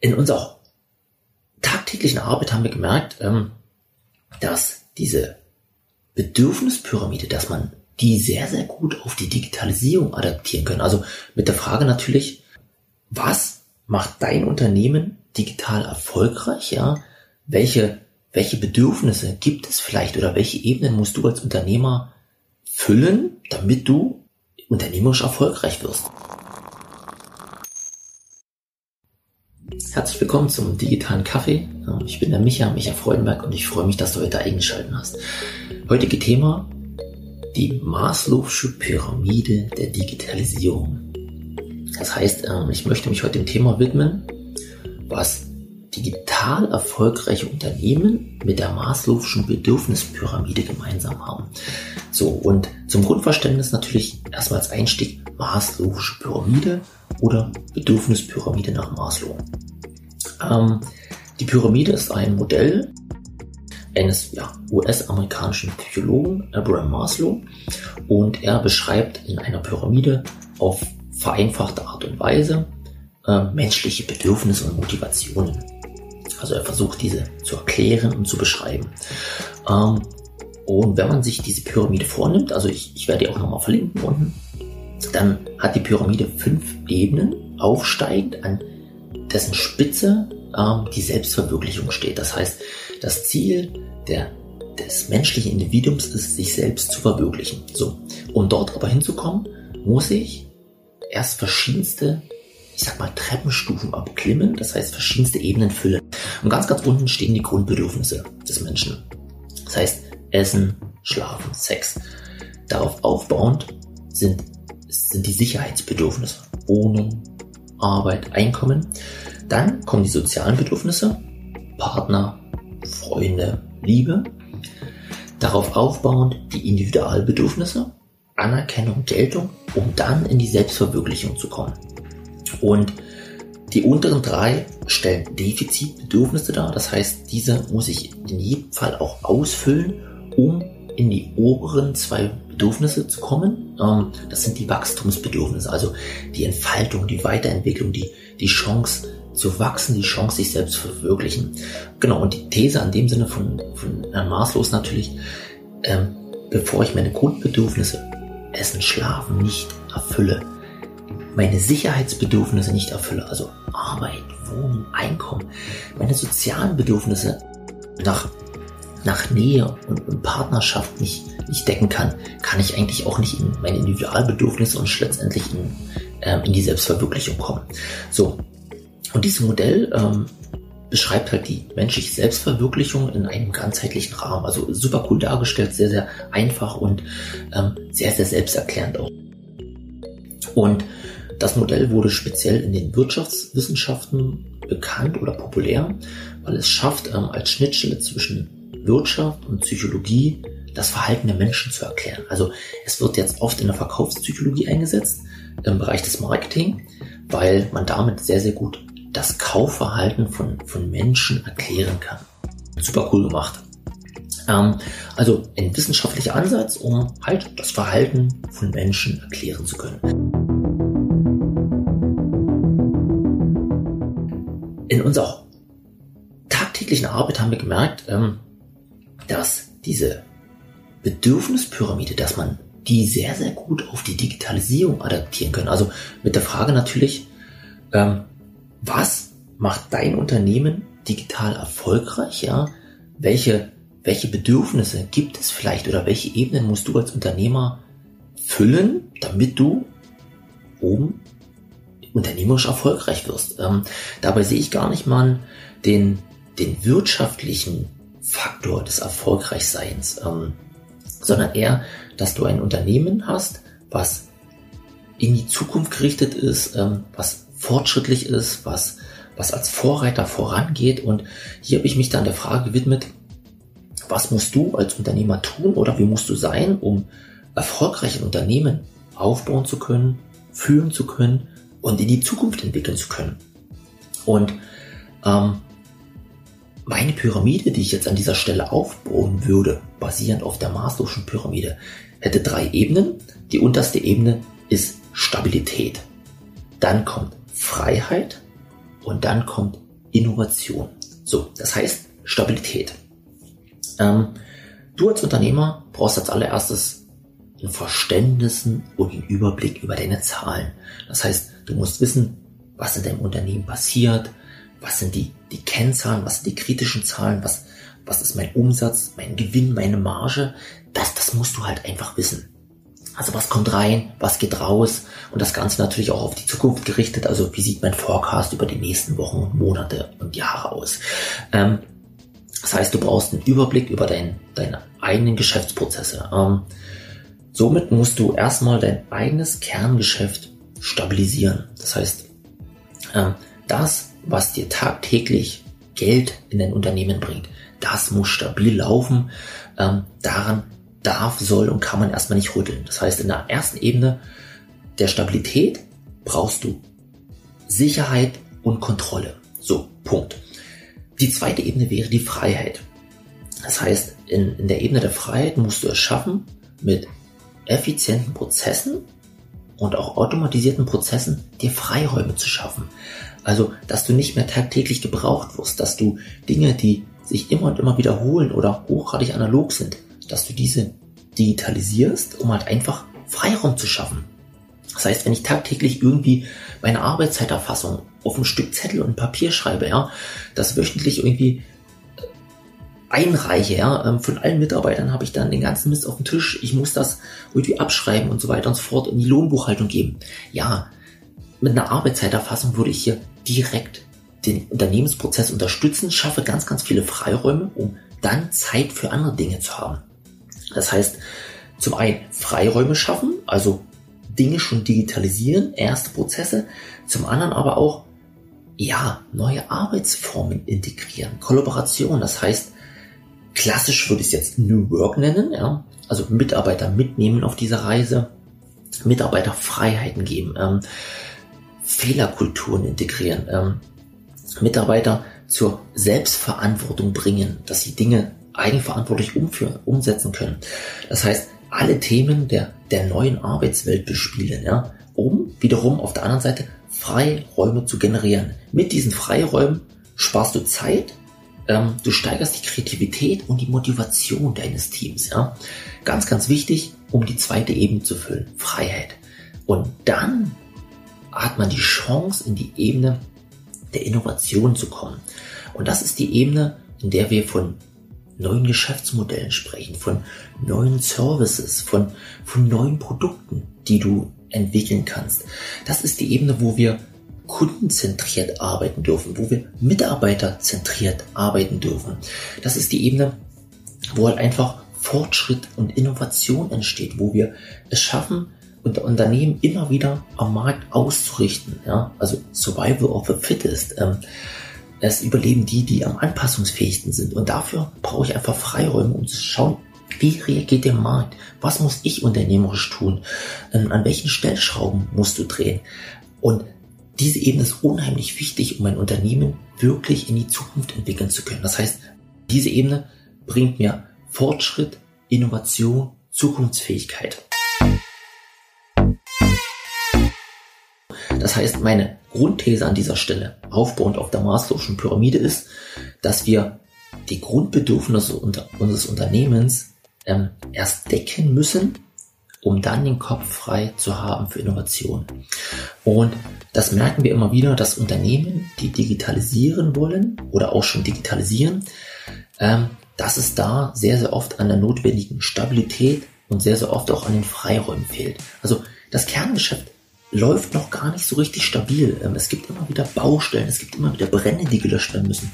in unserer tagtäglichen Arbeit haben wir gemerkt, ähm, dass diese Bedürfnispyramide, dass man die sehr, sehr gut auf die Digitalisierung adaptieren können. Also mit der Frage natürlich, was macht dein Unternehmen digital erfolgreich? Ja, welche, welche Bedürfnisse gibt es vielleicht oder welche Ebenen musst du als Unternehmer füllen, damit du unternehmerisch erfolgreich wirst? Herzlich willkommen zum digitalen Kaffee. Ich bin der Micha, Micha Freudenberg und ich freue mich, dass du heute eingeschaltet hast. Heutige Thema, die Maslow'sche Pyramide der Digitalisierung. Das heißt, ähm, ich möchte mich heute dem Thema widmen, was digital erfolgreiche Unternehmen mit der Maslow'schen Bedürfnispyramide gemeinsam haben. So, und zum Grundverständnis natürlich erstmal als Einstieg Maslow'sche Pyramide oder Bedürfnispyramide nach Maslow. Ähm, die Pyramide ist ein Modell eines ja, US-amerikanischen Psychologen Abraham Maslow und er beschreibt in einer Pyramide auf vereinfachte Art und Weise äh, menschliche Bedürfnisse und Motivationen. Also er versucht diese zu erklären und zu beschreiben. Ähm, und wenn man sich diese Pyramide vornimmt, also ich, ich werde die auch nochmal verlinken unten, dann hat die Pyramide fünf Ebenen aufsteigend, an dessen Spitze ähm, die Selbstverwirklichung steht. Das heißt, das Ziel der, des menschlichen Individuums ist, sich selbst zu verwirklichen. So. Um dort aber hinzukommen, muss ich erst verschiedenste, ich sag mal, Treppenstufen abklimmen, das heißt verschiedenste Ebenen füllen. Und ganz, ganz unten stehen die Grundbedürfnisse des Menschen. Das heißt, Essen, Schlafen, Sex. Darauf aufbauend sind, sind die Sicherheitsbedürfnisse. Wohnen, Arbeit, Einkommen. Dann kommen die sozialen Bedürfnisse, Partner, Freunde, Liebe. Darauf aufbauend die Individualbedürfnisse, Anerkennung, Geltung, um dann in die Selbstverwirklichung zu kommen. Und die unteren drei stellen Defizitbedürfnisse dar. Das heißt, diese muss ich in jedem Fall auch ausfüllen, um in die oberen zwei Bedürfnisse zu kommen. Ähm, das sind die Wachstumsbedürfnisse, also die Entfaltung, die Weiterentwicklung, die, die Chance zu wachsen, die Chance, sich selbst zu verwirklichen. Genau, und die These an dem Sinne von, von Herrn Maßlos natürlich, ähm, bevor ich meine Grundbedürfnisse, Essen, Schlafen nicht erfülle, meine Sicherheitsbedürfnisse nicht erfülle, also Arbeit, Wohnen, Einkommen, meine sozialen Bedürfnisse nach, nach Nähe und, und Partnerschaft nicht, nicht decken kann, kann ich eigentlich auch nicht in meine Individualbedürfnisse und letztendlich in, ähm, in die Selbstverwirklichung kommen. So, und dieses Modell ähm, beschreibt halt die menschliche Selbstverwirklichung in einem ganzheitlichen Rahmen. Also super cool dargestellt, sehr, sehr einfach und ähm, sehr, sehr selbsterklärend auch. Und das Modell wurde speziell in den Wirtschaftswissenschaften bekannt oder populär, weil es schafft, ähm, als Schnittstelle zwischen Wirtschaft und Psychologie das Verhalten der Menschen zu erklären. Also es wird jetzt oft in der Verkaufspsychologie eingesetzt, im Bereich des Marketing, weil man damit sehr, sehr gut das Kaufverhalten von, von Menschen erklären kann. Super cool gemacht. Ähm, also ein wissenschaftlicher Ansatz, um halt das Verhalten von Menschen erklären zu können. In unserer tagtäglichen Arbeit haben wir gemerkt, ähm, dass diese Bedürfnispyramide, dass man die sehr, sehr gut auf die Digitalisierung adaptieren können. Also mit der Frage natürlich, ähm, was macht dein Unternehmen digital erfolgreich? Welche, welche Bedürfnisse gibt es vielleicht oder welche Ebenen musst du als Unternehmer füllen, damit du oben unternehmerisch erfolgreich wirst? Ähm, dabei sehe ich gar nicht mal den, den wirtschaftlichen Faktor des Erfolgreichseins, ähm, sondern eher, dass du ein Unternehmen hast, was in die Zukunft gerichtet ist, ähm, was fortschrittlich ist, was, was als Vorreiter vorangeht. Und hier habe ich mich dann der Frage gewidmet, was musst du als Unternehmer tun oder wie musst du sein, um erfolgreich ein Unternehmen aufbauen zu können, führen zu können und in die Zukunft entwickeln zu können. Und ähm, meine Pyramide, die ich jetzt an dieser Stelle aufbauen würde, basierend auf der Maslow'schen Pyramide, hätte drei Ebenen. Die unterste Ebene ist Stabilität. Dann kommt Freiheit und dann kommt Innovation. So, das heißt Stabilität. Ähm, du als Unternehmer brauchst als allererstes ein Verständnis und einen Überblick über deine Zahlen. Das heißt, du musst wissen, was in deinem Unternehmen passiert, was sind die, die Kennzahlen, was sind die kritischen Zahlen, was, was ist mein Umsatz, mein Gewinn, meine Marge. Das, das musst du halt einfach wissen. Also was kommt rein, was geht raus und das Ganze natürlich auch auf die Zukunft gerichtet. Also wie sieht mein Forecast über die nächsten Wochen, Monate und Jahre aus. Ähm, das heißt, du brauchst einen Überblick über dein, deine eigenen Geschäftsprozesse. Ähm, somit musst du erstmal dein eigenes Kerngeschäft stabilisieren. Das heißt, ähm, das, was dir tagtäglich Geld in dein Unternehmen bringt, das muss stabil laufen. Ähm, daran darf, soll und kann man erstmal nicht rütteln. Das heißt, in der ersten Ebene der Stabilität brauchst du Sicherheit und Kontrolle. So, Punkt. Die zweite Ebene wäre die Freiheit. Das heißt, in, in der Ebene der Freiheit musst du es schaffen, mit effizienten Prozessen und auch automatisierten Prozessen dir Freiräume zu schaffen. Also, dass du nicht mehr tagtäglich gebraucht wirst, dass du Dinge, die sich immer und immer wiederholen oder hochgradig analog sind, dass du diese digitalisierst, um halt einfach Freiraum zu schaffen. Das heißt, wenn ich tagtäglich irgendwie meine Arbeitszeiterfassung auf ein Stück Zettel und Papier schreibe, ja, das wöchentlich irgendwie einreiche, ja, ähm, von allen Mitarbeitern habe ich dann den ganzen Mist auf dem Tisch, ich muss das irgendwie abschreiben und so weiter und so fort in die Lohnbuchhaltung geben. Ja, mit einer Arbeitszeiterfassung würde ich hier direkt den Unternehmensprozess unterstützen, schaffe ganz, ganz viele Freiräume, um dann Zeit für andere Dinge zu haben. Das heißt, zum einen Freiräume schaffen, also Dinge schon digitalisieren, erste Prozesse, zum anderen aber auch, ja, neue Arbeitsformen integrieren, Kollaboration, das heißt, klassisch würde ich es jetzt New Work nennen, ja, also Mitarbeiter mitnehmen auf dieser Reise, Mitarbeiter Freiheiten geben, ähm, Fehlerkulturen integrieren, ähm, Mitarbeiter zur Selbstverantwortung bringen, dass sie Dinge eigenverantwortlich umführen, umsetzen können. Das heißt, alle Themen der, der neuen Arbeitswelt bespielen, ja, um wiederum auf der anderen Seite Freiräume zu generieren. Mit diesen Freiräumen sparst du Zeit, ähm, du steigerst die Kreativität und die Motivation deines Teams. Ja. Ganz, ganz wichtig, um die zweite Ebene zu füllen, Freiheit. Und dann hat man die Chance, in die Ebene der Innovation zu kommen. Und das ist die Ebene, in der wir von neuen Geschäftsmodellen sprechen, von neuen Services, von, von neuen Produkten, die du entwickeln kannst. Das ist die Ebene, wo wir kundenzentriert arbeiten dürfen, wo wir mitarbeiterzentriert arbeiten dürfen. Das ist die Ebene, wo halt einfach Fortschritt und Innovation entsteht, wo wir es schaffen, unter Unternehmen immer wieder am Markt auszurichten. Ja? Also Survival of the Fittest. Ähm, es überleben die, die am anpassungsfähigsten sind. Und dafür brauche ich einfach Freiräume, um zu schauen, wie reagiert der Markt? Was muss ich unternehmerisch tun? Ähm, an welchen Stellschrauben musst du drehen? Und diese Ebene ist unheimlich wichtig, um ein Unternehmen wirklich in die Zukunft entwickeln zu können. Das heißt, diese Ebene bringt mir Fortschritt, Innovation, Zukunftsfähigkeit. Das heißt, meine Grundthese an dieser Stelle, aufbauend auf der Maslow'schen Pyramide, ist, dass wir die Grundbedürfnisse unseres Unternehmens ähm, erst decken müssen, um dann den Kopf frei zu haben für Innovation. Und das merken wir immer wieder, dass Unternehmen, die digitalisieren wollen oder auch schon digitalisieren, ähm, dass es da sehr, sehr oft an der notwendigen Stabilität und sehr, sehr oft auch an den Freiräumen fehlt. Also das Kerngeschäft läuft noch gar nicht so richtig stabil. Ähm, es gibt immer wieder Baustellen, es gibt immer wieder Brände, die gelöscht werden müssen.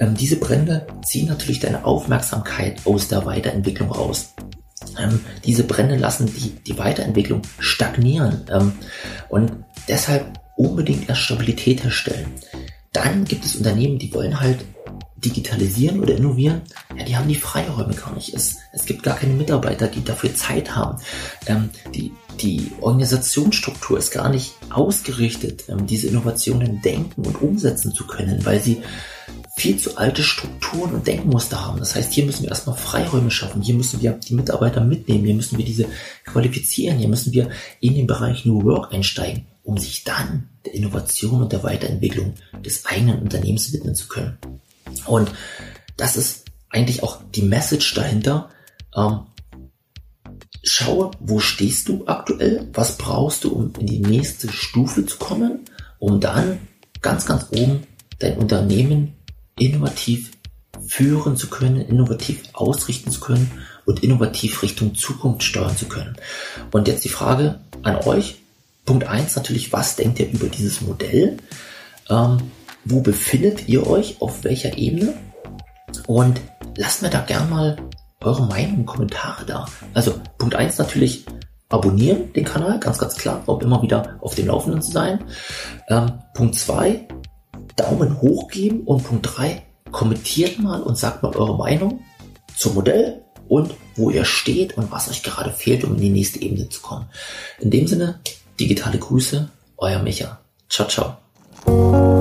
Ähm, diese Brände ziehen natürlich deine Aufmerksamkeit aus der Weiterentwicklung raus. Ähm, diese Brände lassen die, die Weiterentwicklung stagnieren und deshalb unbedingt erst Stabilität herstellen. Dann gibt es Unternehmen, die wollen halt digitalisieren oder innovieren, ja, die haben die Freiräume gar nicht. Es, es gibt gar keine Mitarbeiter, die dafür Zeit haben. Ähm, die, die Organisationsstruktur ist gar nicht ausgerichtet, ähm, diese Innovationen denken und umsetzen zu können, weil sie viel zu alte Strukturen und Denkmuster haben. Das heißt, hier müssen wir erstmal Freiräume schaffen, hier müssen wir die Mitarbeiter mitnehmen, hier müssen wir diese qualifizieren, hier müssen wir in den Bereich New Work einsteigen, um sich dann der Innovation und der Weiterentwicklung des eigenen Unternehmens widmen zu können. Und das ist eigentlich auch die Message dahinter. Ähm, schaue, wo stehst du aktuell? Was brauchst du, um in die nächste Stufe zu kommen, um dann ganz, ganz oben dein Unternehmen innovativ führen zu können, innovativ ausrichten zu können und innovativ Richtung Zukunft steuern zu können. Und jetzt die Frage an euch. Punkt eins natürlich, was denkt ihr über dieses Modell? Ähm, wo befindet ihr euch? Auf welcher Ebene? Und lasst mir da gern mal eure Meinung und Kommentare da. Also Punkt eins natürlich abonnieren den Kanal, ganz, ganz klar, um immer wieder auf dem Laufenden zu sein. Ähm, Punkt zwei Daumen hoch geben und Punkt drei kommentiert mal und sagt mal eure Meinung zum Modell und wo ihr steht und was euch gerade fehlt, um in die nächste Ebene zu kommen. In dem Sinne, digitale Grüße, euer Micha. Ciao, ciao.